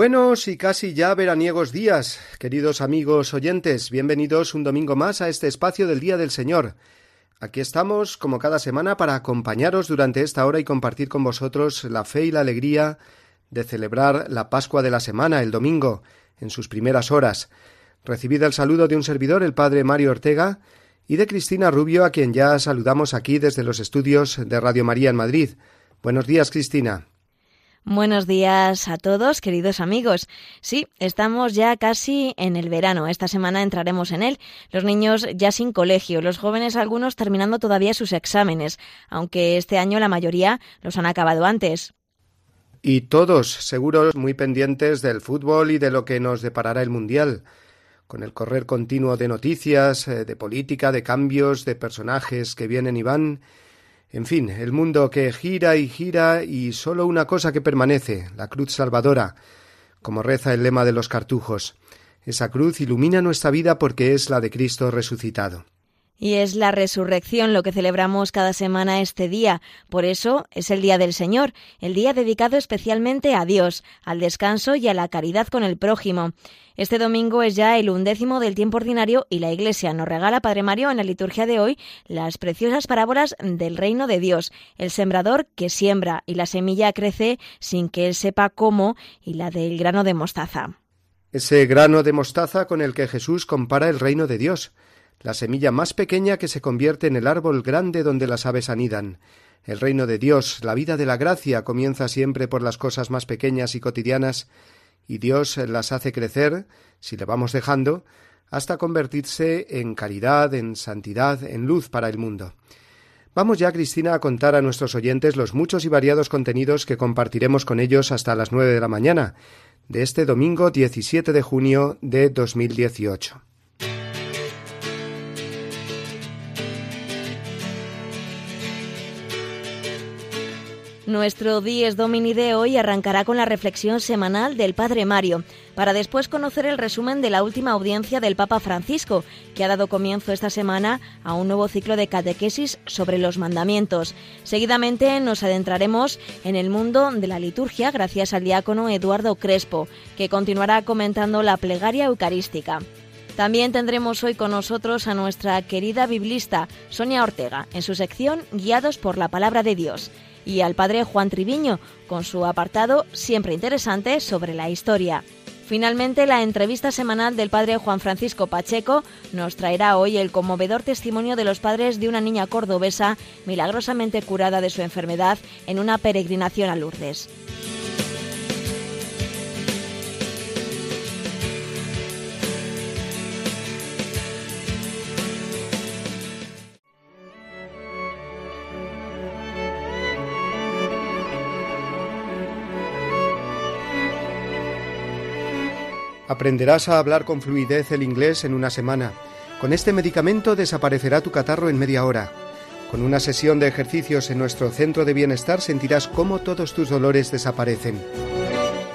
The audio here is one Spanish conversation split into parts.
Buenos y casi ya veraniegos días, queridos amigos oyentes, bienvenidos un domingo más a este espacio del Día del Señor. Aquí estamos, como cada semana, para acompañaros durante esta hora y compartir con vosotros la fe y la alegría de celebrar la Pascua de la semana, el domingo, en sus primeras horas. Recibid el saludo de un servidor, el Padre Mario Ortega, y de Cristina Rubio, a quien ya saludamos aquí desde los estudios de Radio María en Madrid. Buenos días, Cristina. Buenos días a todos, queridos amigos. Sí, estamos ya casi en el verano. Esta semana entraremos en él. Los niños ya sin colegio, los jóvenes algunos terminando todavía sus exámenes, aunque este año la mayoría los han acabado antes. Y todos, seguros, muy pendientes del fútbol y de lo que nos deparará el Mundial, con el correr continuo de noticias, eh, de política, de cambios, de personajes que vienen y van, en fin, el mundo que gira y gira y sólo una cosa que permanece, la cruz salvadora, como reza el lema de los cartujos. Esa cruz ilumina nuestra vida porque es la de Cristo resucitado. Y es la resurrección lo que celebramos cada semana este día. Por eso es el Día del Señor, el día dedicado especialmente a Dios, al descanso y a la caridad con el prójimo. Este domingo es ya el undécimo del tiempo ordinario y la Iglesia nos regala, Padre Mario, en la liturgia de hoy, las preciosas parábolas del reino de Dios, el sembrador que siembra y la semilla crece sin que él sepa cómo, y la del grano de mostaza. Ese grano de mostaza con el que Jesús compara el reino de Dios la semilla más pequeña que se convierte en el árbol grande donde las aves anidan. El reino de Dios, la vida de la gracia, comienza siempre por las cosas más pequeñas y cotidianas, y Dios las hace crecer, si le vamos dejando, hasta convertirse en caridad, en santidad, en luz para el mundo. Vamos ya, Cristina, a contar a nuestros oyentes los muchos y variados contenidos que compartiremos con ellos hasta las nueve de la mañana de este domingo 17 de junio de 2018. Nuestro Dies Domini de hoy arrancará con la reflexión semanal del Padre Mario, para después conocer el resumen de la última audiencia del Papa Francisco, que ha dado comienzo esta semana a un nuevo ciclo de catequesis sobre los mandamientos. Seguidamente nos adentraremos en el mundo de la liturgia gracias al diácono Eduardo Crespo, que continuará comentando la plegaria eucarística. También tendremos hoy con nosotros a nuestra querida biblista Sonia Ortega en su sección Guiados por la Palabra de Dios y al padre Juan Triviño, con su apartado siempre interesante sobre la historia. Finalmente, la entrevista semanal del padre Juan Francisco Pacheco nos traerá hoy el conmovedor testimonio de los padres de una niña cordobesa milagrosamente curada de su enfermedad en una peregrinación a Lourdes. Aprenderás a hablar con fluidez el inglés en una semana. Con este medicamento desaparecerá tu catarro en media hora. Con una sesión de ejercicios en nuestro centro de bienestar sentirás cómo todos tus dolores desaparecen.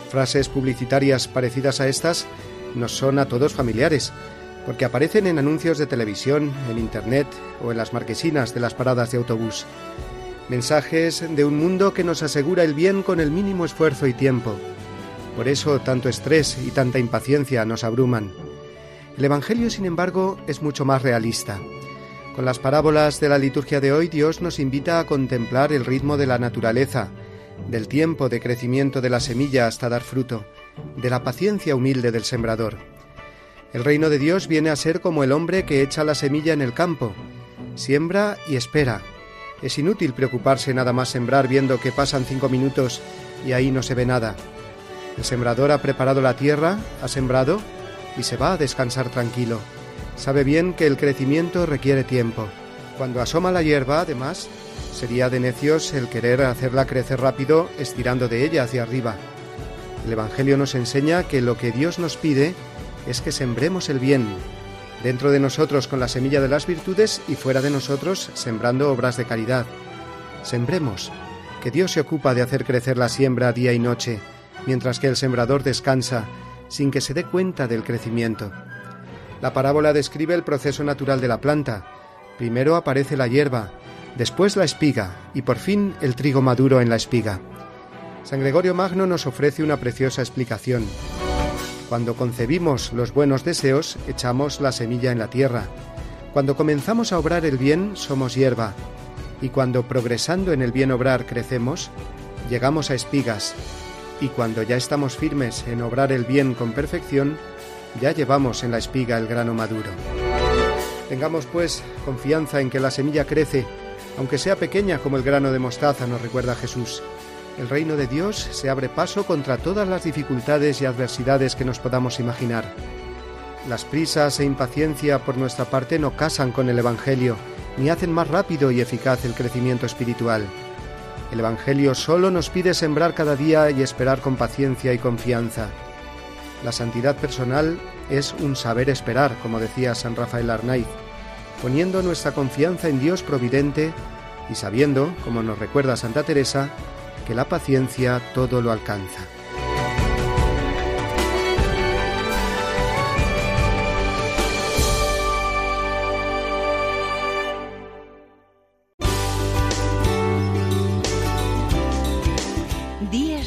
Frases publicitarias parecidas a estas nos son a todos familiares, porque aparecen en anuncios de televisión, en Internet o en las marquesinas de las paradas de autobús. Mensajes de un mundo que nos asegura el bien con el mínimo esfuerzo y tiempo por eso tanto estrés y tanta impaciencia nos abruman. El Evangelio, sin embargo, es mucho más realista. Con las parábolas de la liturgia de hoy, Dios nos invita a contemplar el ritmo de la naturaleza, del tiempo de crecimiento de la semilla hasta dar fruto, de la paciencia humilde del sembrador. El reino de Dios viene a ser como el hombre que echa la semilla en el campo, siembra y espera. Es inútil preocuparse nada más sembrar viendo que pasan cinco minutos y ahí no se ve nada. El sembrador ha preparado la tierra, ha sembrado y se va a descansar tranquilo. Sabe bien que el crecimiento requiere tiempo. Cuando asoma la hierba, además, sería de necios el querer hacerla crecer rápido estirando de ella hacia arriba. El Evangelio nos enseña que lo que Dios nos pide es que sembremos el bien, dentro de nosotros con la semilla de las virtudes y fuera de nosotros sembrando obras de caridad. Sembremos, que Dios se ocupa de hacer crecer la siembra día y noche, mientras que el sembrador descansa, sin que se dé cuenta del crecimiento. La parábola describe el proceso natural de la planta. Primero aparece la hierba, después la espiga y por fin el trigo maduro en la espiga. San Gregorio Magno nos ofrece una preciosa explicación. Cuando concebimos los buenos deseos, echamos la semilla en la tierra. Cuando comenzamos a obrar el bien, somos hierba. Y cuando progresando en el bien obrar crecemos, llegamos a espigas. Y cuando ya estamos firmes en obrar el bien con perfección, ya llevamos en la espiga el grano maduro. Tengamos pues confianza en que la semilla crece, aunque sea pequeña como el grano de mostaza, nos recuerda Jesús el reino de Dios se abre paso contra todas las dificultades y adversidades que nos podamos imaginar. Las prisas e impaciencia por nuestra parte no casan con el Evangelio, ni hacen más rápido y eficaz el crecimiento espiritual. El Evangelio solo nos pide sembrar cada día y esperar con paciencia y confianza. La santidad personal es un saber esperar, como decía San Rafael Arnaiz, poniendo nuestra confianza en Dios providente y sabiendo, como nos recuerda Santa Teresa, que la paciencia todo lo alcanza.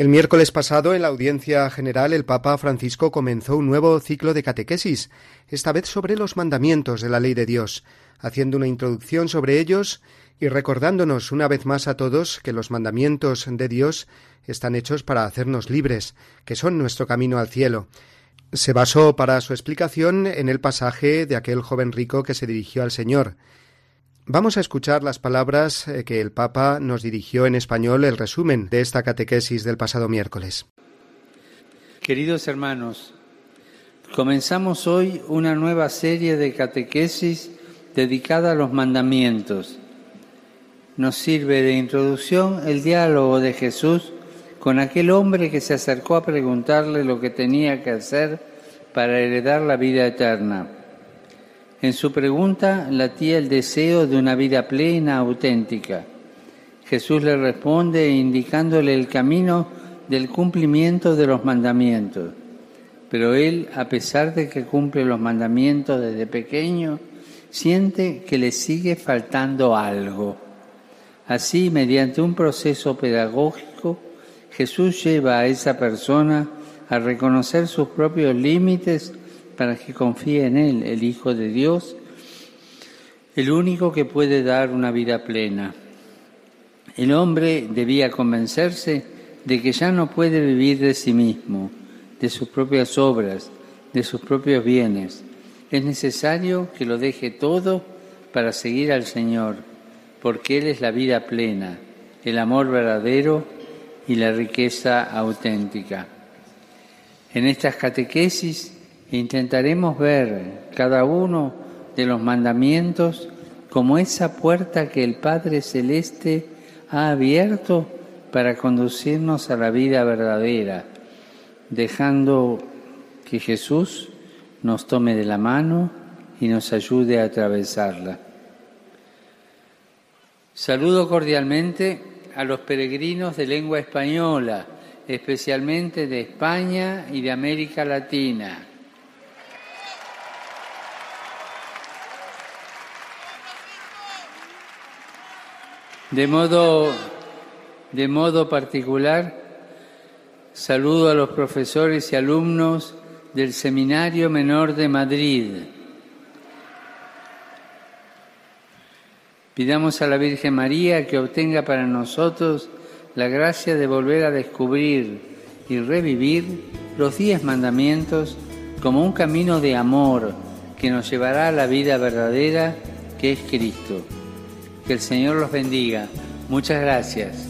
El miércoles pasado, en la audiencia general, el Papa Francisco comenzó un nuevo ciclo de catequesis, esta vez sobre los mandamientos de la ley de Dios, haciendo una introducción sobre ellos y recordándonos una vez más a todos que los mandamientos de Dios están hechos para hacernos libres, que son nuestro camino al cielo. Se basó para su explicación en el pasaje de aquel joven rico que se dirigió al Señor. Vamos a escuchar las palabras eh, que el Papa nos dirigió en español el resumen de esta catequesis del pasado miércoles. Queridos hermanos, comenzamos hoy una nueva serie de catequesis dedicada a los mandamientos. Nos sirve de introducción el diálogo de Jesús con aquel hombre que se acercó a preguntarle lo que tenía que hacer para heredar la vida eterna. En su pregunta latía el deseo de una vida plena, auténtica. Jesús le responde indicándole el camino del cumplimiento de los mandamientos. Pero él, a pesar de que cumple los mandamientos desde pequeño, siente que le sigue faltando algo. Así, mediante un proceso pedagógico, Jesús lleva a esa persona a reconocer sus propios límites para que confíe en Él, el Hijo de Dios, el único que puede dar una vida plena. El hombre debía convencerse de que ya no puede vivir de sí mismo, de sus propias obras, de sus propios bienes. Es necesario que lo deje todo para seguir al Señor, porque Él es la vida plena, el amor verdadero y la riqueza auténtica. En estas catequesis intentaremos ver cada uno de los mandamientos como esa puerta que el Padre Celeste ha abierto para conducirnos a la vida verdadera, dejando que Jesús nos tome de la mano y nos ayude a atravesarla. Saludo cordialmente a los peregrinos de lengua española, especialmente de España y de América Latina. De modo, De modo particular, saludo a los profesores y alumnos del Seminario Menor de Madrid. Pidamos a la Virgen María que obtenga para nosotros la gracia de volver a descubrir y revivir los diez mandamientos como un camino de amor que nos llevará a la vida verdadera que es Cristo. Que el Señor los bendiga. Muchas gracias.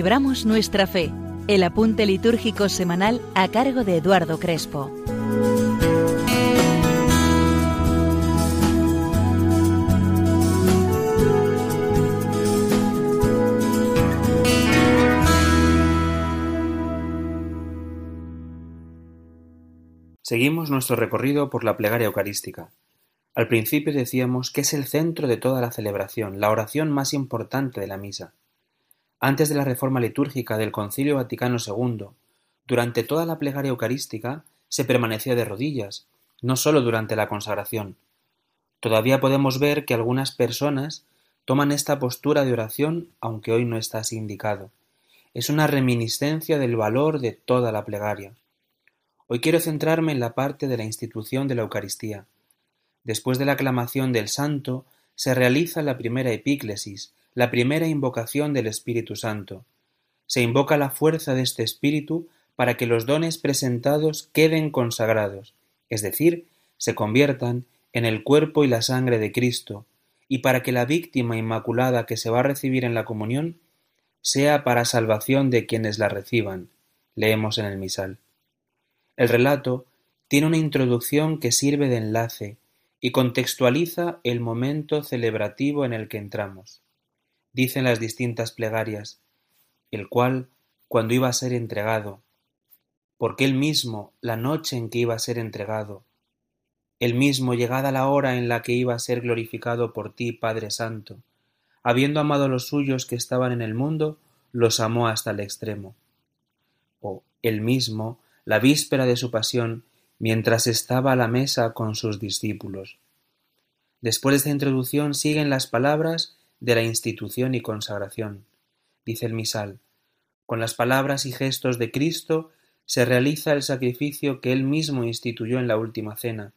Celebramos nuestra fe, el apunte litúrgico semanal a cargo de Eduardo Crespo. Seguimos nuestro recorrido por la plegaria eucarística. Al principio decíamos que es el centro de toda la celebración, la oración más importante de la misa. Antes de la reforma litúrgica del Concilio Vaticano II, durante toda la plegaria eucarística se permanecía de rodillas, no sólo durante la consagración. Todavía podemos ver que algunas personas toman esta postura de oración aunque hoy no está así indicado. Es una reminiscencia del valor de toda la plegaria. Hoy quiero centrarme en la parte de la institución de la Eucaristía. Después de la aclamación del santo, se realiza la primera epíclesis, la primera invocación del Espíritu Santo. Se invoca la fuerza de este Espíritu para que los dones presentados queden consagrados, es decir, se conviertan en el cuerpo y la sangre de Cristo, y para que la víctima inmaculada que se va a recibir en la comunión sea para salvación de quienes la reciban, leemos en el misal. El relato tiene una introducción que sirve de enlace y contextualiza el momento celebrativo en el que entramos dicen las distintas plegarias, el cual, cuando iba a ser entregado, porque él mismo, la noche en que iba a ser entregado, él mismo, llegada la hora en la que iba a ser glorificado por ti, Padre Santo, habiendo amado a los suyos que estaban en el mundo, los amó hasta el extremo. O él mismo, la víspera de su pasión, mientras estaba a la mesa con sus discípulos. Después de esta introducción siguen las palabras de la institución y consagración. Dice el misal, con las palabras y gestos de Cristo se realiza el sacrificio que él mismo instituyó en la última cena,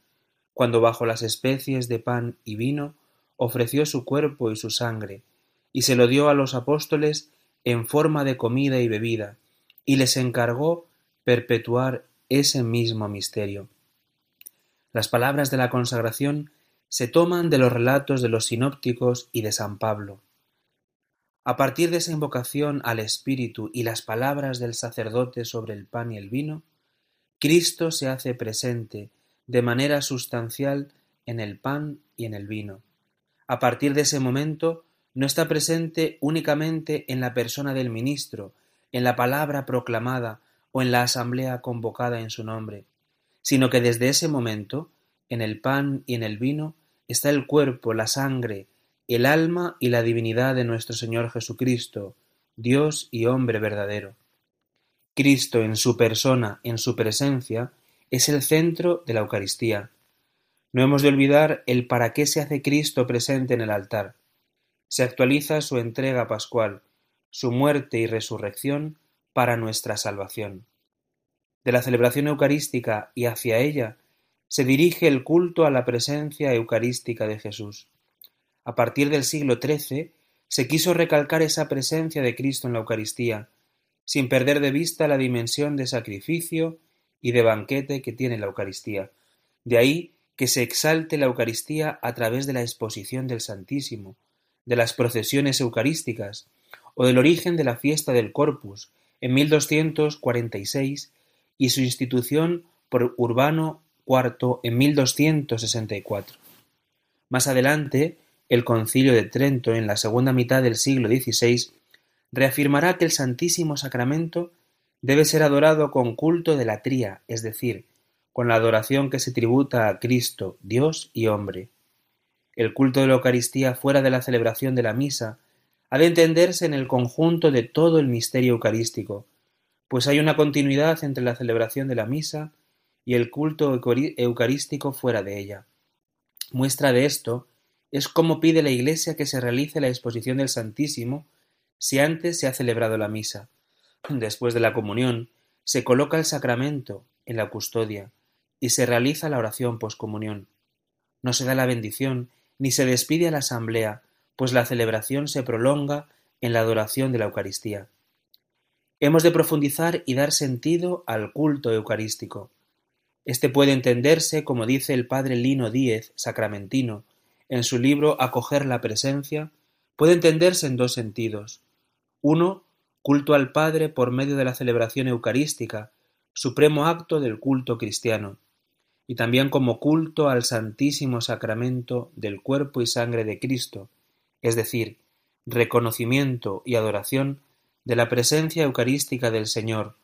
cuando bajo las especies de pan y vino ofreció su cuerpo y su sangre, y se lo dio a los apóstoles en forma de comida y bebida, y les encargó perpetuar ese mismo misterio. Las palabras de la consagración se toman de los relatos de los sinópticos y de San Pablo. A partir de esa invocación al Espíritu y las palabras del sacerdote sobre el pan y el vino, Cristo se hace presente de manera sustancial en el pan y en el vino. A partir de ese momento no está presente únicamente en la persona del ministro, en la palabra proclamada o en la asamblea convocada en su nombre, sino que desde ese momento, en el pan y en el vino, está el cuerpo, la sangre, el alma y la divinidad de nuestro Señor Jesucristo, Dios y hombre verdadero. Cristo en su persona, en su presencia, es el centro de la Eucaristía. No hemos de olvidar el para qué se hace Cristo presente en el altar. Se actualiza su entrega pascual, su muerte y resurrección para nuestra salvación. De la celebración eucarística y hacia ella se dirige el culto a la presencia eucarística de Jesús. A partir del siglo XIII se quiso recalcar esa presencia de Cristo en la Eucaristía, sin perder de vista la dimensión de sacrificio y de banquete que tiene la Eucaristía. De ahí que se exalte la Eucaristía a través de la exposición del Santísimo, de las procesiones eucarísticas, o del origen de la fiesta del Corpus, en 1246, y su institución por Urbano IV en 1264. Más adelante, el Concilio de Trento, en la segunda mitad del siglo XVI, reafirmará que el Santísimo Sacramento debe ser adorado con culto de la tría, es decir, con la adoración que se tributa a Cristo, Dios y hombre. El culto de la Eucaristía fuera de la celebración de la misa ha de entenderse en el conjunto de todo el misterio eucarístico, pues hay una continuidad entre la celebración de la misa y el culto eucarístico fuera de ella. Muestra de esto es cómo pide la Iglesia que se realice la exposición del Santísimo si antes se ha celebrado la misa. Después de la comunión, se coloca el sacramento en la custodia y se realiza la oración poscomunión. No se da la bendición ni se despide a la asamblea, pues la celebración se prolonga en la adoración de la Eucaristía. Hemos de profundizar y dar sentido al culto eucarístico. Este puede entenderse, como dice el padre Lino Díez, sacramentino, en su libro Acoger la presencia, puede entenderse en dos sentidos. Uno, culto al Padre por medio de la celebración eucarística, supremo acto del culto cristiano, y también como culto al Santísimo Sacramento del cuerpo y sangre de Cristo, es decir, reconocimiento y adoración de la presencia eucarística del Señor,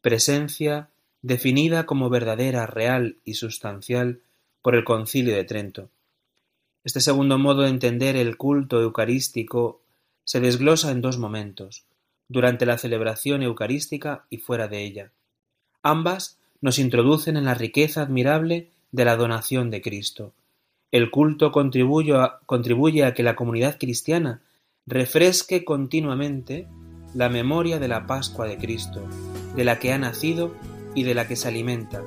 presencia definida como verdadera, real y sustancial por el Concilio de Trento. Este segundo modo de entender el culto eucarístico se desglosa en dos momentos, durante la celebración eucarística y fuera de ella. Ambas nos introducen en la riqueza admirable de la donación de Cristo. El culto contribuye a, contribuye a que la comunidad cristiana refresque continuamente la memoria de la Pascua de Cristo, de la que ha nacido y de la que se alimenta,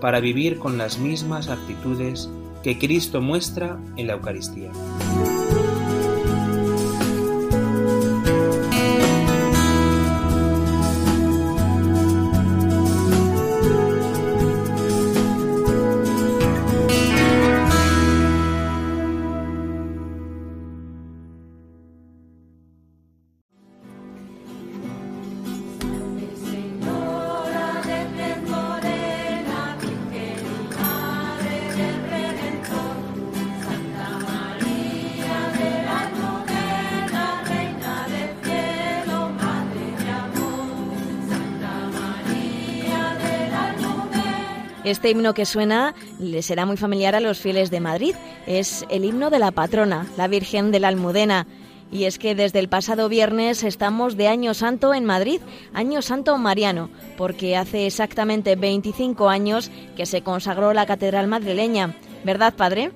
para vivir con las mismas actitudes que Cristo muestra en la Eucaristía. Este himno que suena le será muy familiar a los fieles de Madrid. Es el himno de la patrona, la Virgen de la Almudena. Y es que desde el pasado viernes estamos de Año Santo en Madrid, Año Santo Mariano, porque hace exactamente 25 años que se consagró la Catedral madrileña. ¿Verdad, padre?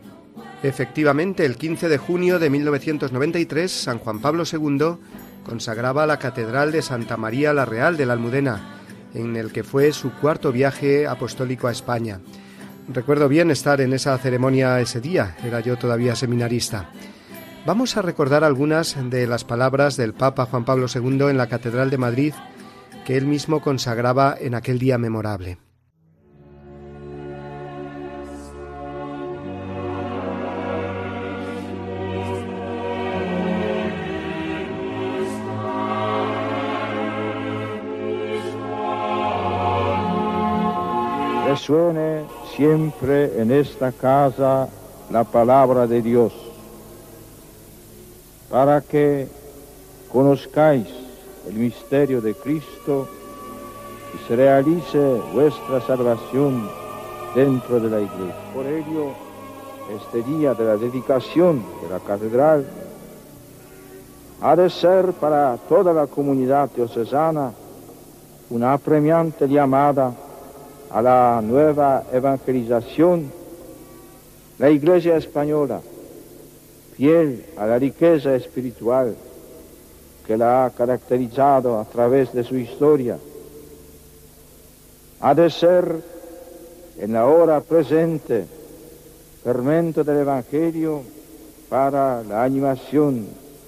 Efectivamente, el 15 de junio de 1993, San Juan Pablo II consagraba la Catedral de Santa María la Real de la Almudena en el que fue su cuarto viaje apostólico a España. Recuerdo bien estar en esa ceremonia ese día, era yo todavía seminarista. Vamos a recordar algunas de las palabras del Papa Juan Pablo II en la Catedral de Madrid que él mismo consagraba en aquel día memorable. Suene siempre en esta casa la palabra de Dios, para que conozcáis el misterio de Cristo y se realice vuestra salvación dentro de la iglesia. Por ello, este día de la dedicación de la catedral ha de ser para toda la comunidad diocesana una apremiante llamada a la nueva evangelización, la Iglesia española, fiel a la riqueza espiritual que la ha caracterizado a través de su historia, ha de ser en la hora presente fermento del Evangelio para la animación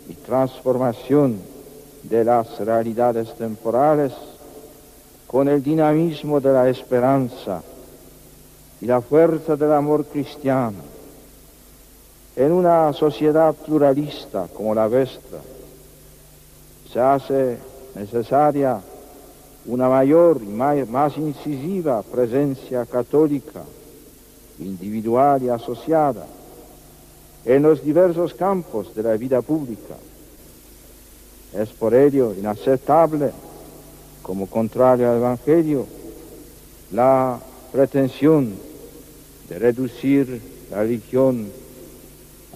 y transformación de las realidades temporales con el dinamismo de la esperanza y la fuerza del amor cristiano. En una sociedad pluralista como la vuestra, se hace necesaria una mayor y más incisiva presencia católica, individual y asociada, en los diversos campos de la vida pública. Es por ello inaceptable, como contrario al Evangelio, la pretensión de reducir la religión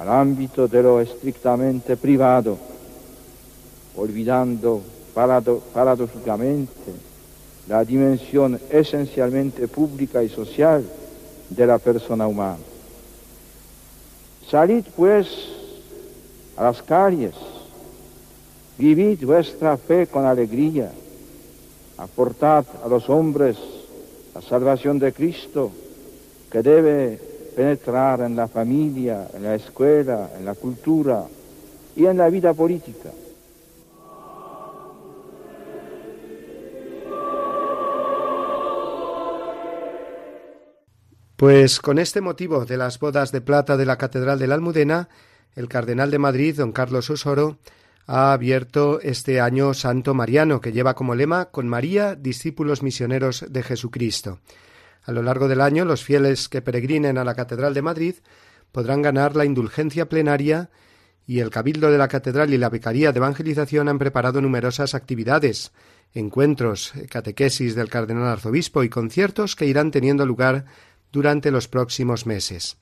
al ámbito de lo estrictamente privado, olvidando paradójicamente la dimensión esencialmente pública y social de la persona humana. Salid pues a las calles, vivid vuestra fe con alegría, aportad a los hombres la salvación de Cristo que debe penetrar en la familia, en la escuela, en la cultura y en la vida política. Pues con este motivo de las bodas de plata de la Catedral de la Almudena, el cardenal de Madrid, don Carlos Osoro, ha abierto este año Santo Mariano, que lleva como lema Con María, discípulos misioneros de Jesucristo. A lo largo del año, los fieles que peregrinen a la Catedral de Madrid podrán ganar la indulgencia plenaria y el Cabildo de la Catedral y la Vicaría de Evangelización han preparado numerosas actividades, encuentros, catequesis del cardenal arzobispo y conciertos que irán teniendo lugar durante los próximos meses.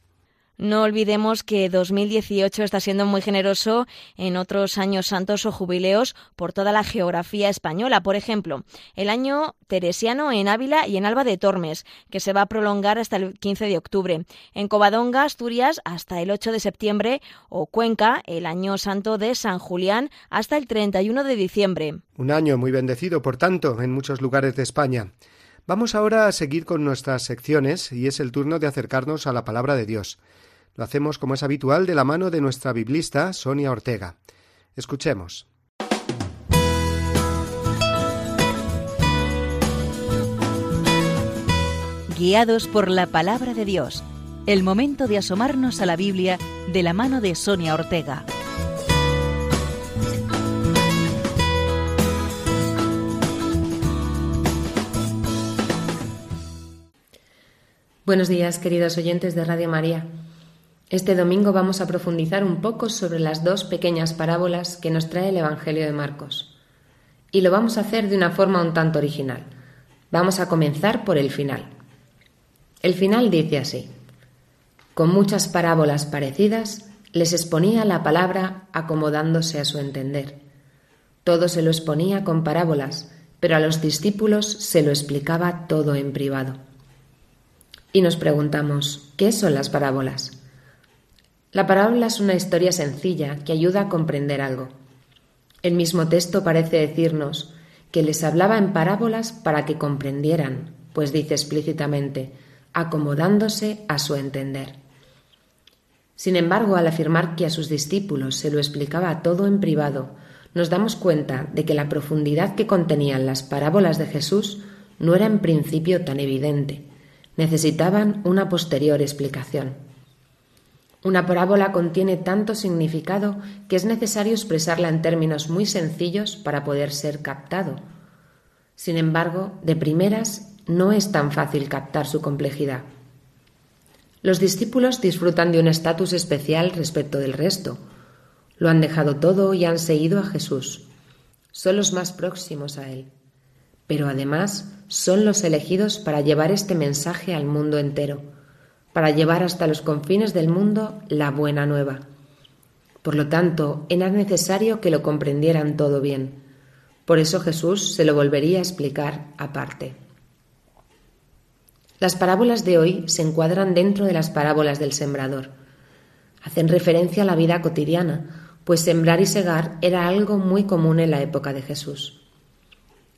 No olvidemos que 2018 está siendo muy generoso en otros años santos o jubileos por toda la geografía española. Por ejemplo, el año teresiano en Ávila y en Alba de Tormes, que se va a prolongar hasta el 15 de octubre. En Covadonga, Asturias, hasta el 8 de septiembre. O Cuenca, el año santo de San Julián, hasta el 31 de diciembre. Un año muy bendecido, por tanto, en muchos lugares de España. Vamos ahora a seguir con nuestras secciones y es el turno de acercarnos a la palabra de Dios. Lo hacemos como es habitual de la mano de nuestra biblista Sonia Ortega. Escuchemos. Guiados por la palabra de Dios. El momento de asomarnos a la Biblia de la mano de Sonia Ortega. Buenos días, queridos oyentes de Radio María. Este domingo vamos a profundizar un poco sobre las dos pequeñas parábolas que nos trae el Evangelio de Marcos. Y lo vamos a hacer de una forma un tanto original. Vamos a comenzar por el final. El final dice así. Con muchas parábolas parecidas, les exponía la palabra acomodándose a su entender. Todo se lo exponía con parábolas, pero a los discípulos se lo explicaba todo en privado. Y nos preguntamos, ¿qué son las parábolas? La parábola es una historia sencilla que ayuda a comprender algo. El mismo texto parece decirnos que les hablaba en parábolas para que comprendieran, pues dice explícitamente, acomodándose a su entender. Sin embargo, al afirmar que a sus discípulos se lo explicaba todo en privado, nos damos cuenta de que la profundidad que contenían las parábolas de Jesús no era en principio tan evidente, necesitaban una posterior explicación. Una parábola contiene tanto significado que es necesario expresarla en términos muy sencillos para poder ser captado. Sin embargo, de primeras no es tan fácil captar su complejidad. Los discípulos disfrutan de un estatus especial respecto del resto. Lo han dejado todo y han seguido a Jesús. Son los más próximos a Él pero además son los elegidos para llevar este mensaje al mundo entero, para llevar hasta los confines del mundo la buena nueva. Por lo tanto, era necesario que lo comprendieran todo bien. Por eso Jesús se lo volvería a explicar aparte. Las parábolas de hoy se encuadran dentro de las parábolas del sembrador. Hacen referencia a la vida cotidiana, pues sembrar y segar era algo muy común en la época de Jesús.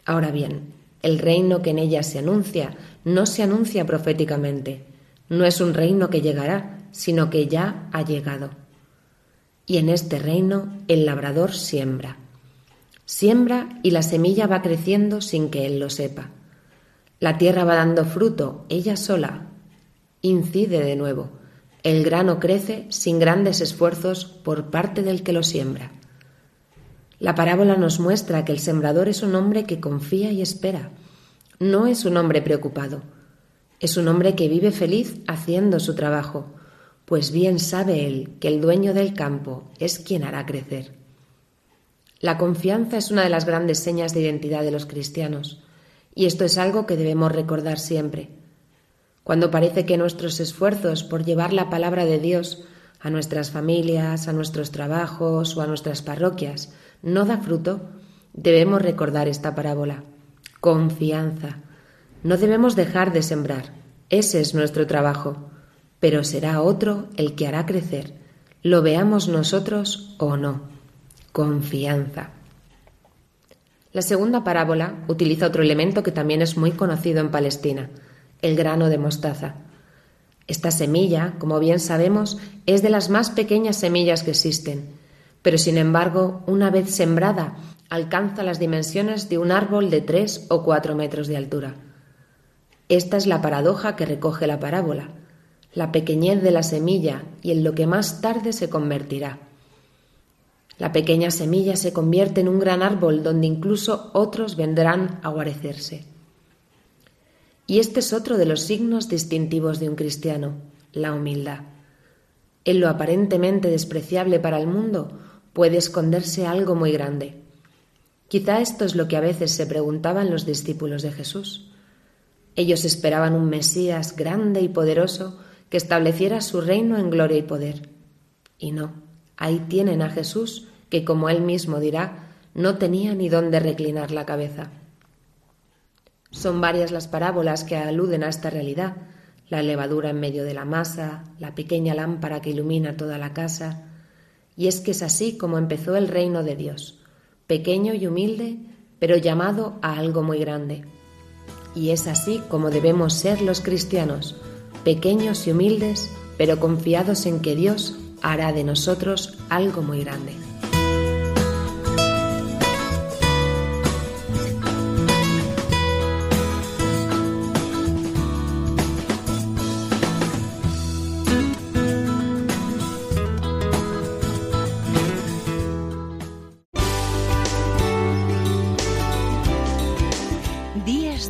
Ahora bien, El reino que en ella se anuncia no se anuncia proféticamente. No es un reino que llegará, sino que ya ha llegado. Y en este reino el labrador siembra. Siembra y la semilla va creciendo sin que él lo sepa. La tierra va dando fruto, ella sola. Incide de nuevo. El grano crece sin grandes esfuerzos por parte del que lo siembra. La parábola nos muestra que el sembrador es un hombre que confía y espera. No es un hombre preocupado. Es un hombre que vive feliz haciendo su trabajo, pues bien sabe él que el dueño del campo es quien hará crecer. La confianza es una de las grandes señas de identidad de los cristianos, y esto es algo que debemos recordar siempre. Cuando parece que nuestros esfuerzos por llevar la palabra de Dios a nuestras familias, a nuestros trabajos o a nuestras parroquias no da fruto, debemos recordar esta parábola. Confianza. No debemos dejar de sembrar. Ese es nuestro trabajo. Pero será otro el que hará crecer, lo veamos nosotros o no. Confianza. La segunda parábola utiliza otro elemento que también es muy conocido en Palestina, el grano de mostaza. Esta semilla, como bien sabemos, es de las más pequeñas semillas que existen, pero sin embargo, una vez sembrada, alcanza las dimensiones de un árbol de tres o cuatro metros de altura. Esta es la paradoja que recoge la parábola, la pequeñez de la semilla y en lo que más tarde se convertirá. La pequeña semilla se convierte en un gran árbol donde incluso otros vendrán a guarecerse. Y este es otro de los signos distintivos de un cristiano, la humildad. En lo aparentemente despreciable para el mundo puede esconderse algo muy grande. Quizá esto es lo que a veces se preguntaban los discípulos de Jesús. Ellos esperaban un Mesías grande y poderoso que estableciera su reino en gloria y poder. Y no, ahí tienen a Jesús que, como él mismo dirá, no tenía ni dónde reclinar la cabeza. Son varias las parábolas que aluden a esta realidad, la levadura en medio de la masa, la pequeña lámpara que ilumina toda la casa, y es que es así como empezó el reino de Dios, pequeño y humilde, pero llamado a algo muy grande. Y es así como debemos ser los cristianos, pequeños y humildes, pero confiados en que Dios hará de nosotros algo muy grande.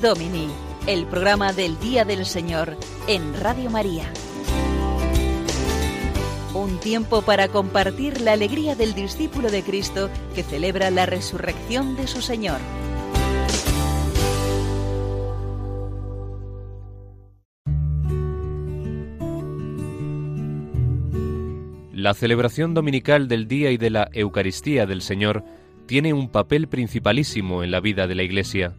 Domini, el programa del Día del Señor en Radio María. Un tiempo para compartir la alegría del discípulo de Cristo que celebra la resurrección de su Señor. La celebración dominical del Día y de la Eucaristía del Señor tiene un papel principalísimo en la vida de la Iglesia.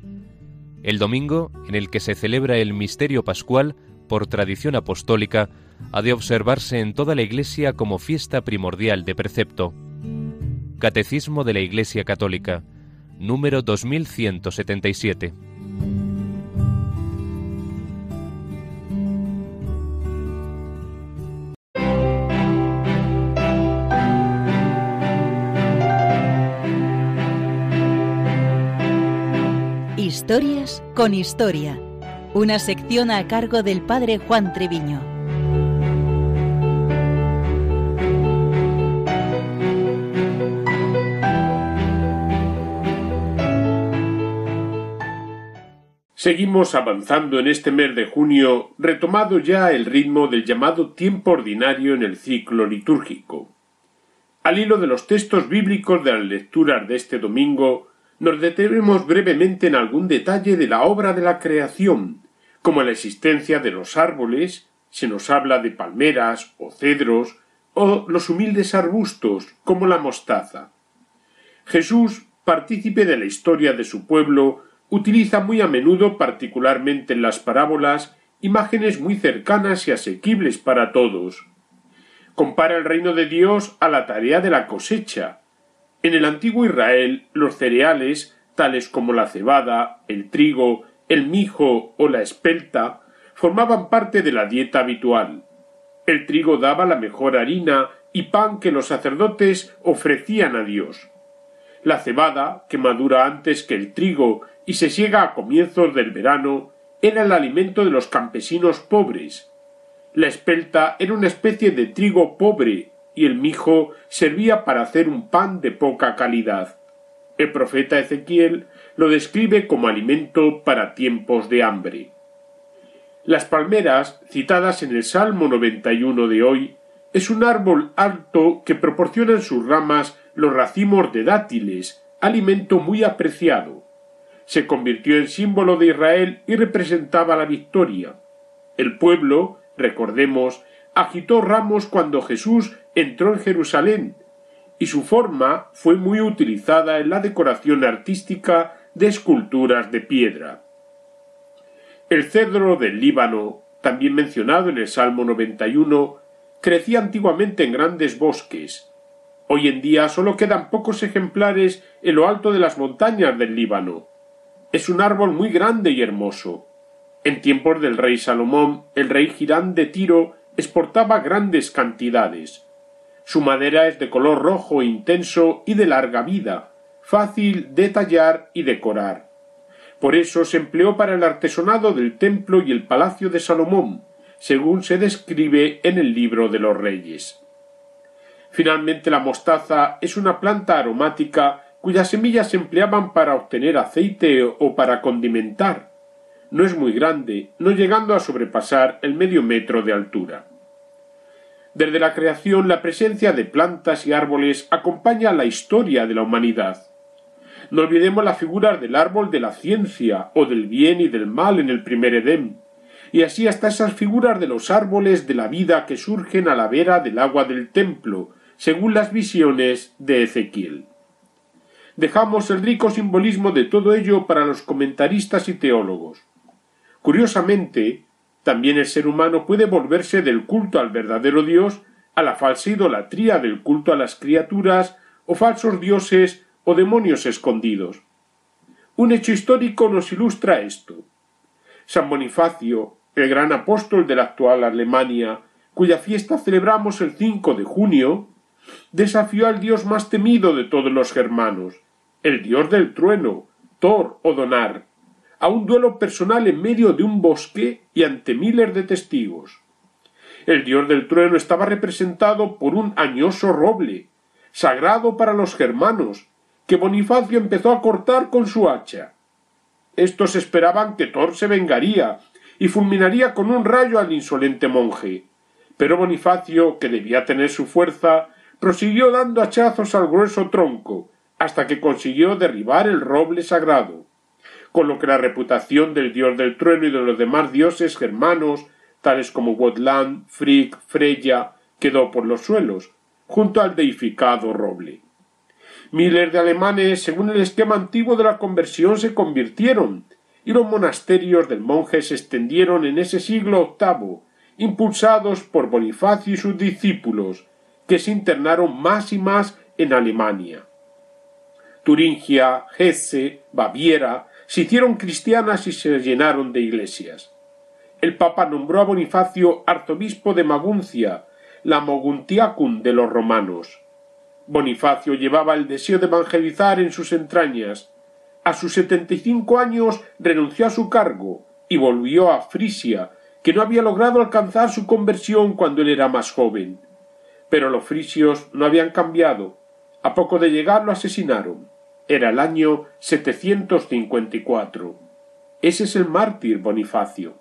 El domingo, en el que se celebra el misterio pascual, por tradición apostólica, ha de observarse en toda la Iglesia como fiesta primordial de precepto. Catecismo de la Iglesia Católica, número 2177. Historias con Historia, una sección a cargo del padre Juan Treviño. Seguimos avanzando en este mes de junio, retomado ya el ritmo del llamado tiempo ordinario en el ciclo litúrgico. Al hilo de los textos bíblicos de las lecturas de este domingo, nos detenemos brevemente en algún detalle de la obra de la creación, como la existencia de los árboles, se nos habla de palmeras o cedros, o los humildes arbustos, como la mostaza. Jesús, partícipe de la historia de su pueblo, utiliza muy a menudo, particularmente en las parábolas, imágenes muy cercanas y asequibles para todos. Compara el reino de Dios a la tarea de la cosecha, en el antiguo Israel los cereales tales como la cebada, el trigo, el mijo o la espelta, formaban parte de la dieta habitual. El trigo daba la mejor harina y pan que los sacerdotes ofrecían a Dios. La cebada, que madura antes que el trigo y se siega a comienzos del verano, era el alimento de los campesinos pobres. La espelta era una especie de trigo pobre y el mijo servía para hacer un pan de poca calidad. El profeta Ezequiel lo describe como alimento para tiempos de hambre. Las palmeras, citadas en el Salmo 91 de hoy, es un árbol alto que proporciona en sus ramas los racimos de dátiles, alimento muy apreciado. Se convirtió en símbolo de Israel y representaba la victoria. El pueblo, recordemos, agitó ramos cuando Jesús entró en Jerusalén, y su forma fue muy utilizada en la decoración artística de esculturas de piedra. El cedro del Líbano, también mencionado en el Salmo 91, crecía antiguamente en grandes bosques. Hoy en día solo quedan pocos ejemplares en lo alto de las montañas del Líbano. Es un árbol muy grande y hermoso. En tiempos del rey Salomón, el rey Girán de Tiro exportaba grandes cantidades. Su madera es de color rojo intenso y de larga vida, fácil de tallar y decorar. Por eso se empleó para el artesonado del templo y el palacio de Salomón, según se describe en el libro de los reyes. Finalmente la mostaza es una planta aromática cuyas semillas se empleaban para obtener aceite o para condimentar. No es muy grande, no llegando a sobrepasar el medio metro de altura. Desde la creación la presencia de plantas y árboles acompaña la historia de la humanidad. No olvidemos las figuras del árbol de la ciencia o del bien y del mal en el primer Edén, y así hasta esas figuras de los árboles de la vida que surgen a la vera del agua del templo, según las visiones de Ezequiel. Dejamos el rico simbolismo de todo ello para los comentaristas y teólogos. Curiosamente, también el ser humano puede volverse del culto al verdadero Dios a la falsa idolatría del culto a las criaturas o falsos dioses o demonios escondidos. Un hecho histórico nos ilustra esto. San Bonifacio, el gran apóstol de la actual Alemania, cuya fiesta celebramos el 5 de junio, desafió al dios más temido de todos los germanos, el dios del trueno, Thor o Donar, a un duelo personal en medio de un bosque y ante miles de testigos. El dios del trueno estaba representado por un añoso roble, sagrado para los germanos, que Bonifacio empezó a cortar con su hacha. Estos esperaban que Thor se vengaría y fulminaría con un rayo al insolente monje. Pero Bonifacio, que debía tener su fuerza, prosiguió dando hachazos al grueso tronco, hasta que consiguió derribar el roble sagrado, con lo que la reputación del dios del trueno y de los demás dioses germanos, tales como Wotland, Frigg, Freya, quedó por los suelos, junto al deificado roble. Miles de alemanes, según el esquema antiguo de la conversión, se convirtieron, y los monasterios del monje se extendieron en ese siglo VIII, impulsados por Bonifacio y sus discípulos, que se internaron más y más en Alemania. Turingia, Hesse, Baviera se hicieron cristianas y se llenaron de iglesias. El Papa nombró a Bonifacio arzobispo de Maguncia, la Moguntiacum de los romanos. Bonifacio llevaba el deseo de evangelizar en sus entrañas. A sus setenta y cinco años renunció a su cargo y volvió a Frisia, que no había logrado alcanzar su conversión cuando él era más joven. Pero los frisios no habían cambiado. A poco de llegar lo asesinaron. Era el año 754. Ese es el mártir Bonifacio.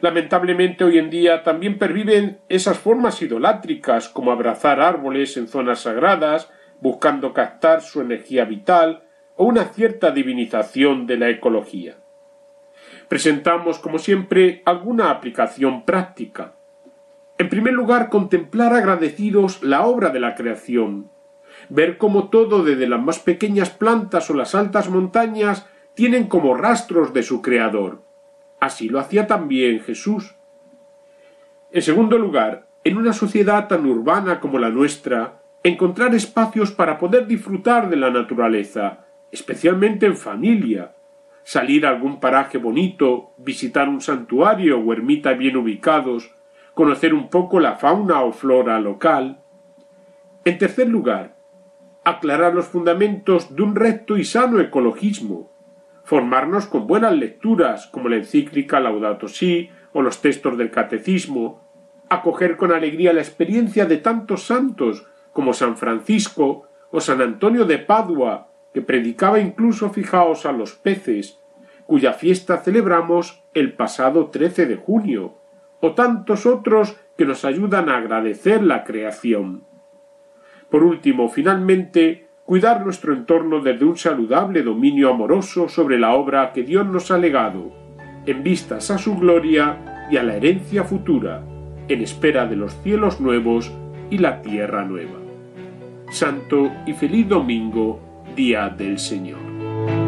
Lamentablemente hoy en día también perviven esas formas idolátricas como abrazar árboles en zonas sagradas, buscando captar su energía vital, o una cierta divinización de la ecología. Presentamos, como siempre, alguna aplicación práctica. En primer lugar, contemplar agradecidos la obra de la creación, ver cómo todo, desde las más pequeñas plantas o las altas montañas, tienen como rastros de su creador. Así lo hacía también Jesús. En segundo lugar, en una sociedad tan urbana como la nuestra, encontrar espacios para poder disfrutar de la naturaleza, especialmente en familia, salir a algún paraje bonito, visitar un santuario o ermita bien ubicados, conocer un poco la fauna o flora local. En tercer lugar, aclarar los fundamentos de un recto y sano ecologismo, formarnos con buenas lecturas como la encíclica Laudato Si o los textos del catecismo, acoger con alegría la experiencia de tantos santos como San Francisco o San Antonio de Padua, que predicaba incluso fijaos a los peces, cuya fiesta celebramos el pasado 13 de junio, o tantos otros que nos ayudan a agradecer la creación. Por último, finalmente, cuidar nuestro entorno desde un saludable dominio amoroso sobre la obra que Dios nos ha legado, en vistas a su gloria y a la herencia futura, en espera de los cielos nuevos y la tierra nueva. Santo y feliz domingo, día del Señor.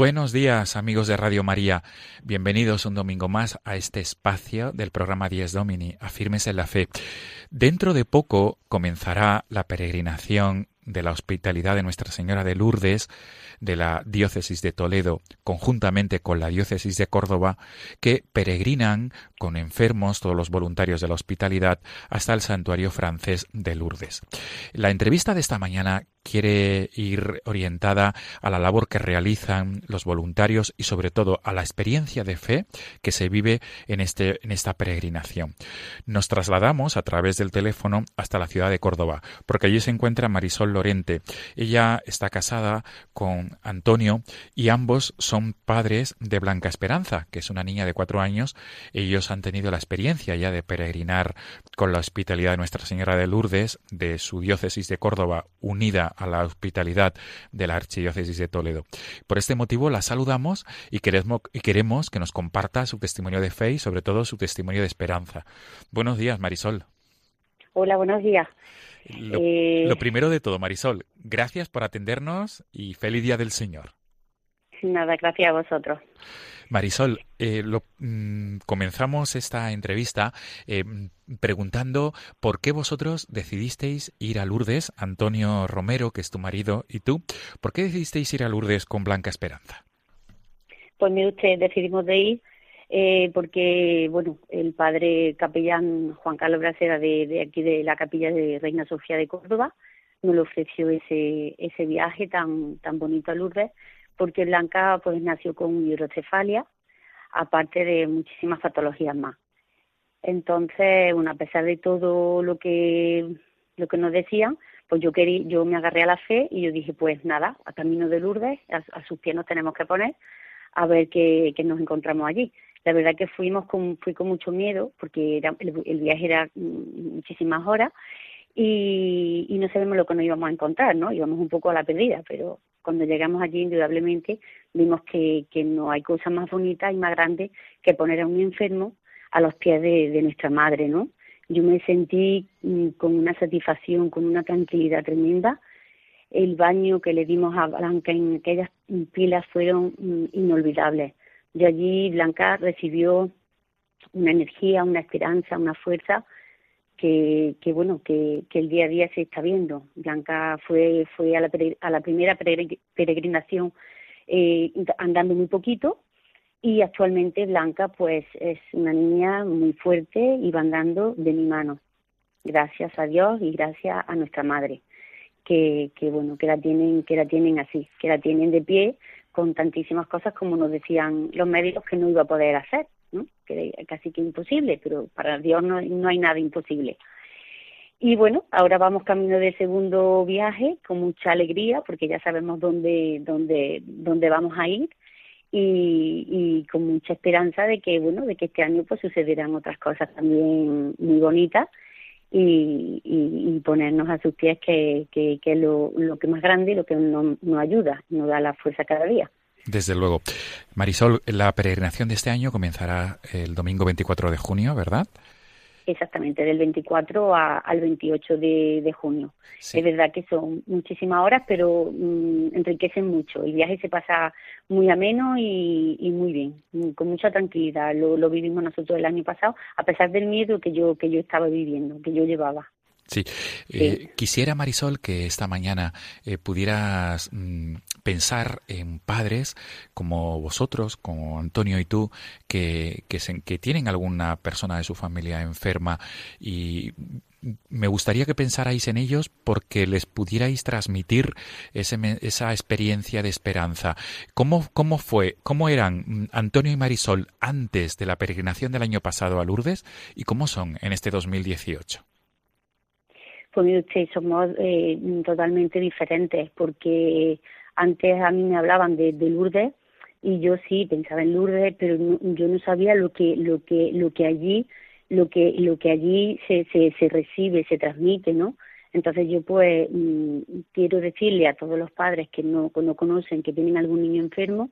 Buenos días amigos de Radio María, bienvenidos un domingo más a este espacio del programa Dies Domini, afirmes en la fe. Dentro de poco comenzará la peregrinación de la hospitalidad de Nuestra Señora de Lourdes de la diócesis de Toledo, conjuntamente con la diócesis de Córdoba, que peregrinan con enfermos, todos los voluntarios de la hospitalidad, hasta el santuario francés de Lourdes. La entrevista de esta mañana quiere ir orientada a la labor que realizan los voluntarios y sobre todo a la experiencia de fe que se vive en, este, en esta peregrinación. Nos trasladamos a través del teléfono hasta la ciudad de Córdoba, porque allí se encuentra Marisol Lorente. Ella está casada con Antonio y ambos son padres de Blanca Esperanza, que es una niña de cuatro años. Ellos han tenido la experiencia ya de peregrinar con la hospitalidad de Nuestra Señora de Lourdes de su diócesis de Córdoba unida a la hospitalidad de la Archidiócesis de Toledo. Por este motivo la saludamos y queremos, y queremos que nos comparta su testimonio de fe y sobre todo su testimonio de esperanza. Buenos días, Marisol. Hola, buenos días. Lo, eh, lo, primero de todo, Marisol, gracias por atendernos y feliz día del Señor. Nada, gracias a vosotros. Marisol, eh, lo, mm, comenzamos esta entrevista eh, preguntando por qué vosotros decidisteis ir a Lourdes, Antonio Romero, que es tu marido, y tú, ¿por qué decidisteis ir a Lourdes con Blanca Esperanza? Pues mire usted, decidimos de ir eh, porque, bueno, el padre capellán Juan Carlos Bracera de, aquí de la capilla de Reina Sofía de Córdoba nos le ofreció ese, ese viaje tan, tan bonito a Lourdes porque Blanca pues nació con hidrocefalia, aparte de muchísimas patologías más. Entonces, bueno, a pesar de todo lo que lo que nos decían, pues yo quería, yo me agarré a la fe y yo dije, pues nada, a camino de Lourdes, a, sus pies nos tenemos que poner a ver qué, nos encontramos allí. La verdad que fuimos con, fui con mucho miedo porque era, el, viaje era muchísimas horas y, y, no sabemos lo que nos íbamos a encontrar, ¿no? Íbamos un poco a la perdida, pero cuando llegamos allí, indudablemente, vimos que, que no hay cosa más bonita y más grande que poner a un enfermo a los pies de, nuestra madre, ¿no? Yo me sentí mm, con una satisfacción, con una tranquilidad tremenda. El baño que le dimos a Blanca en aquellas pilas fueron mm, inolvidables. De allí Blanca recibió una energía, una esperanza, una fuerza que, que bueno que, que, el día a día se está viendo. Blanca fue fue a la, primera peregrinación eh, andando muy poquito y actualmente Blanca pues es una niña muy fuerte y va andando de mi mano. Gracias a Dios y gracias a nuestra madre que, que bueno que la tienen que la tienen así, que la tienen de pie con tantísimas cosas como nos decían los médicos que no iba a poder hacer que casi que imposible, pero para Dios no, no hay nada imposible. Y bueno, ahora vamos camino del segundo viaje con mucha alegría porque ya sabemos dónde, dónde, dónde vamos a ir y, con mucha esperanza de que bueno, de que este año pues sucederán otras cosas también muy bonitas y, y, ponernos a sus pies que, que, lo, lo que más grande y lo que nos, nos ayuda, nos da la fuerza cada día. Desde luego. Marisol, la peregrinación de este año comenzará el domingo 24 de junio, ¿verdad? Exactamente, del 24 al 28 de, junio. Es verdad que son muchísimas horas, pero mm, enriquecen mucho. El viaje se pasa muy ameno y, muy bien, mm, con mucha tranquilidad. Lo, lo, vivimos nosotros el año pasado, a pesar del miedo que yo que yo estaba viviendo, que yo llevaba. Sí. Eh, quisiera, Marisol, que esta mañana eh, pudieras mm, pensar en padres como vosotros, como Antonio y tú, que, que, que tienen alguna persona de su familia enferma y me gustaría que pensarais en ellos porque les pudierais transmitir ese, esa experiencia de esperanza. ¿Cómo, ¿Cómo fue, cómo eran mm, Antonio y Marisol antes de la peregrinación del año pasado a Lourdes y cómo son en este 2018? Pues usted, somos eh, totalmente diferentes, porque antes a mí me hablaban de, Lourdes y yo sí pensaba en Lourdes, pero yo no sabía lo que, lo que, lo que allí, lo que, lo que allí se, se, se recibe, se transmite, ¿no? Entonces yo pues mm, quiero decirle a todos los padres que no, no conocen, que tienen algún niño enfermo,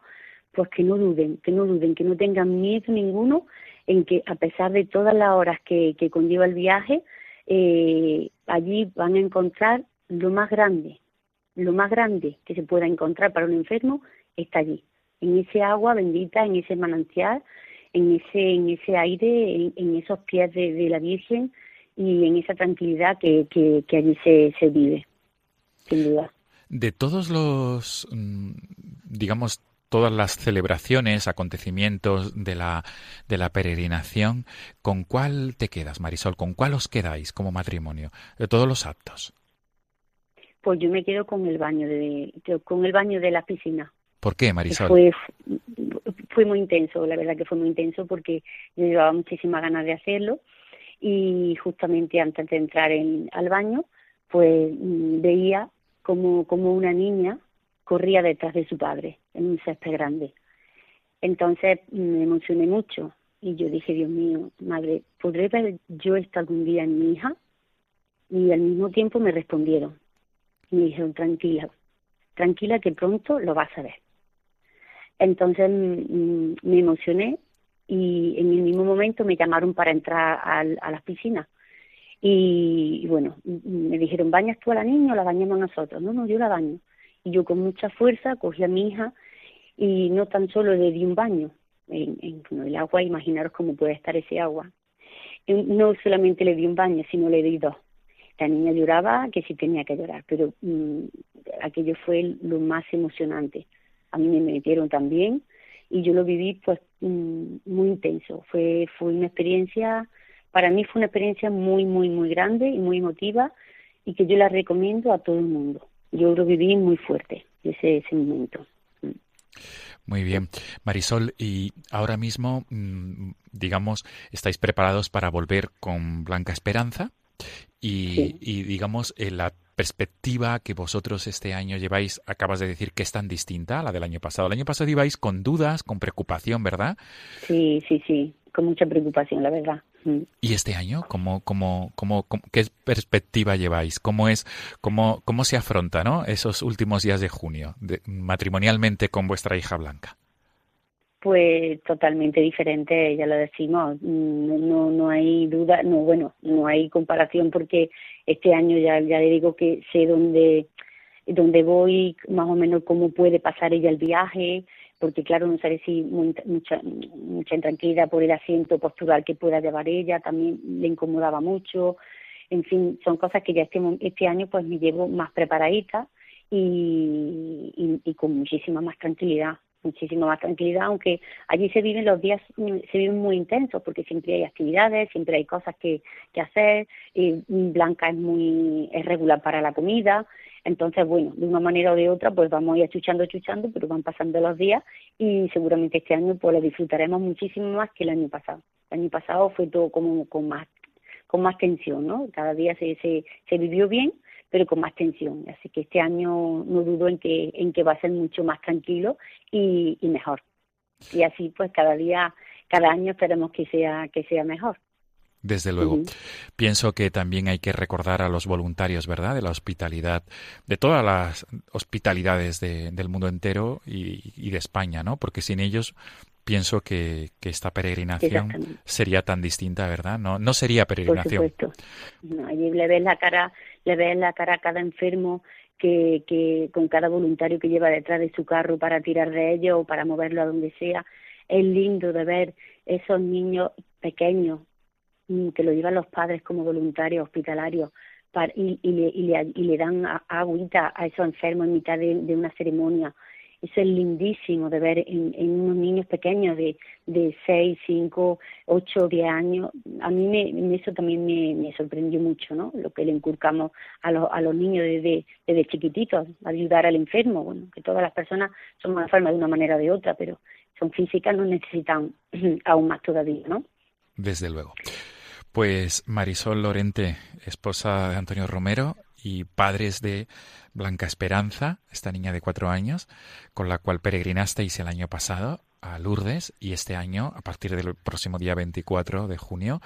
pues que no duden, que no duden, que no tengan miedo ninguno en que a pesar de todas las horas que, que conlleva el viaje, eh, allí van a encontrar lo más grande, lo más grande que se pueda encontrar para un enfermo está allí. en ese agua bendita, en ese manantial, en ese, en ese aire, en, esos pies de, la Virgen y en esa tranquilidad que, que, allí se, se vive, sin duda. De todos los, mm, digamos, todas las celebraciones, acontecimientos de la, de la peregrinación, ¿con cuál te quedas, Marisol? ¿Con cuál os quedáis como matrimonio? De todos los actos. Pues yo me quedo con el baño de, con el baño de la piscina. ¿Por qué, Marisol? Fue, fue muy intenso, la verdad que fue muy intenso porque yo llevaba muchísimas ganas de hacerlo y justamente antes de entrar en, al baño, pues mm, veía como, como una niña corría detrás de su padre en un césped grande. Entonces me emocioné mucho y yo dije, Dios mío, madre, ¿podré ver yo esto algún día en mi hija? Y al mismo tiempo me respondieron, me dijeron, tranquila, tranquila que pronto lo vas a ver. Entonces mm, me emocioné y en el mismo momento me llamaron para entrar a, a las piscinas. Y, y, bueno, me dijeron, ¿bañas tú a la niña o la bañamos nosotros? No, no, yo la baño. Y yo con mucha fuerza cogí a mi hija y no tan solo le di un baño en, el agua, imaginaros cómo puede estar ese agua. no solamente le di un baño, sino le di dos. La niña lloraba que sí tenía que llorar, pero mm, aquello fue lo más emocionante. A mí me metieron también y yo lo viví pues mm, muy intenso. Fue, fue una experiencia, para mí fue una experiencia muy, muy, muy grande y muy emotiva y que yo la recomiendo a todo el mundo yo lo viví muy fuerte ese, ese momento. Muy bien. Marisol, y ahora mismo, mm, digamos, estáis preparados para volver con Blanca Esperanza y, y digamos, en la perspectiva que vosotros este año lleváis, acabas de decir que es tan distinta a la del año pasado. El año pasado ibais con dudas, con preocupación, ¿verdad? Sí, sí, sí, con mucha preocupación, la verdad. Mm. ¿Y este año cómo, cómo, cómo, qué perspectiva lleváis? ¿Cómo es, cómo, cómo se afronta, ¿no? esos últimos días de junio, matrimonialmente con vuestra hija Blanca? Pues totalmente diferente, ya lo decimos, mm, no, no hay duda, no, bueno, no hay comparación porque este año ya, ya le digo que sé dónde, dónde voy, más o menos cómo puede pasar ella el viaje, porque claro, no sabe si mucha, mucha intranquilidad por el asiento postural que pueda llevar ella, también le incomodaba mucho, en fin, son cosas que ya este, este año pues me llevo más preparadita y, y, con muchísima más tranquilidad muchísima más tranquilidad, aunque allí se viven los días, se viven muy intensos, porque siempre hay actividades, siempre hay cosas que, que hacer, y Blanca es muy, es regular para la comida, entonces, bueno, de una manera o de otra, pues vamos a ir chuchando, chuchando, pero van pasando los días y seguramente este año pues lo disfrutaremos muchísimo más que el año pasado. El año pasado fue todo como con más con más tensión, ¿no? Cada día se, se, se vivió bien, pero con más tensión. Así que este año no dudo en que, en que va a ser mucho más tranquilo y, y mejor. Y así pues cada día, cada año esperemos que sea, que sea mejor. Desde luego. Pienso que también hay que recordar a los voluntarios, ¿verdad? De la hospitalidad, de todas las hospitalidades del mundo entero y, de España, ¿no? Porque sin ellos pienso que, esta peregrinación sería tan distinta, ¿verdad? No, no sería peregrinación. Por supuesto. allí le ves la cara, le ves la cara a cada enfermo que, que con cada voluntario que lleva detrás de su carro para tirar de ellos o para moverlo a donde sea. Es lindo de ver esos niños pequeños que lo llevan los padres como voluntarios hospitalarios y, le, y, le, y le dan agüita a esos enfermos en mitad de, una ceremonia. Eso es lindísimo de ver en, unos niños pequeños de, de 6, 5, 8, 10 años. A mí me, eso también me, me, sorprendió mucho, ¿no? Lo que le inculcamos a, los a los niños desde, desde chiquititos, ayudar al enfermo. Bueno, que todas las personas somos enfermas de una manera o de otra, pero son físicas, nos necesitan aún más todavía, ¿no? Desde luego. Pues Marisol Lorente, esposa de Antonio Romero y padres de Blanca Esperanza, esta niña de cuatro años, con la cual peregrinasteis el año pasado a Lourdes y este año, a partir del próximo día 24 de junio,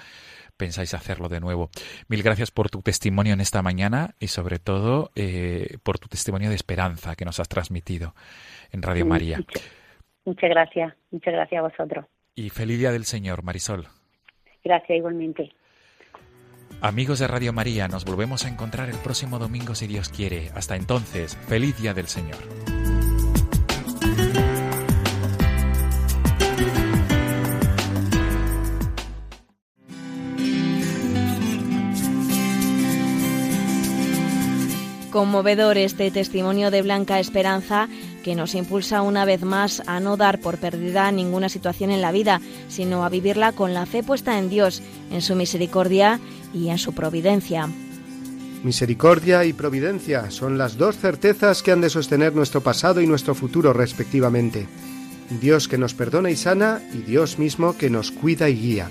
pensáis hacerlo de nuevo. Mil gracias por tu testimonio en esta mañana y sobre todo eh, por tu testimonio de esperanza que nos has transmitido en Radio María. muchas gracias, muchas gracias a vosotros. Y feliz día del Señor, Marisol. Gracias igualmente. Amigos de Radio María, nos volvemos a encontrar el próximo domingo si Dios quiere. Hasta entonces, feliz día del Señor. Conmovedor este testimonio de Blanca Esperanza que nos impulsa una vez más a no dar por perdida ninguna situación en la vida, sino a vivirla con la fe puesta en Dios, en su misericordia y en su providencia. Misericordia y providencia son las dos certezas que han de sostener nuestro pasado y nuestro futuro respectivamente. Dios que nos perdona y sana y Dios mismo que nos cuida y guía.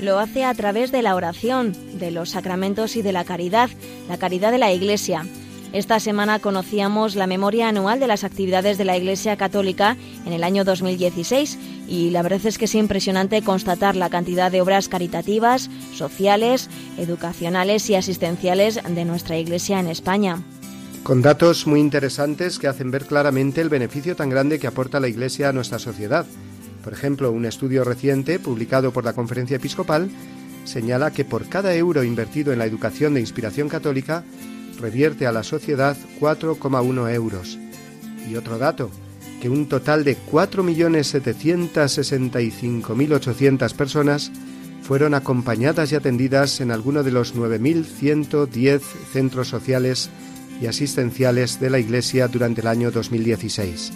Lo hace a través de la oración, de los sacramentos y de la caridad, la caridad de la Iglesia. Esta semana conocíamos la memoria anual de las actividades de la Iglesia Católica en el año 2016 y la verdad es que es impresionante constatar la cantidad de obras caritativas, sociales, educacionales y asistenciales de nuestra Iglesia en España. Con datos muy interesantes que hacen ver claramente el beneficio tan grande que aporta la Iglesia a nuestra sociedad. Por ejemplo, un estudio reciente publicado por la Conferencia Episcopal señala que por cada euro invertido en la educación de inspiración católica, revierte a la sociedad 4,1 euros. Y otro dato, que un total de 4.765.800 personas fueron acompañadas y atendidas en alguno de los 9.110 centros sociales y asistenciales de la Iglesia durante el año 2016.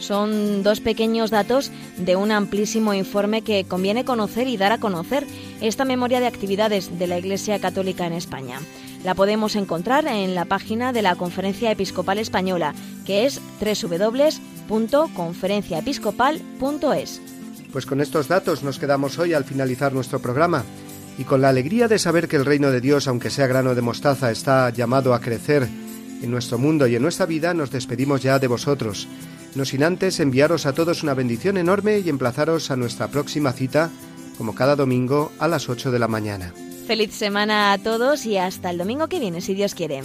Son dos pequeños datos de un amplísimo informe que conviene conocer y dar a conocer esta memoria de actividades de la Iglesia Católica en España. La podemos encontrar en la página de la Conferencia Episcopal Española, que es www.conferenciaepiscopal.es. Pues con estos datos nos quedamos hoy al finalizar nuestro programa y con la alegría de saber que el reino de Dios, aunque sea grano de mostaza, está llamado a crecer en nuestro mundo y en nuestra vida, nos despedimos ya de vosotros, no sin antes enviaros a todos una bendición enorme y emplazaros a nuestra próxima cita, como cada domingo a las 8 de la mañana. Feliz semana a todos y hasta el domingo que viene, si Dios quiere.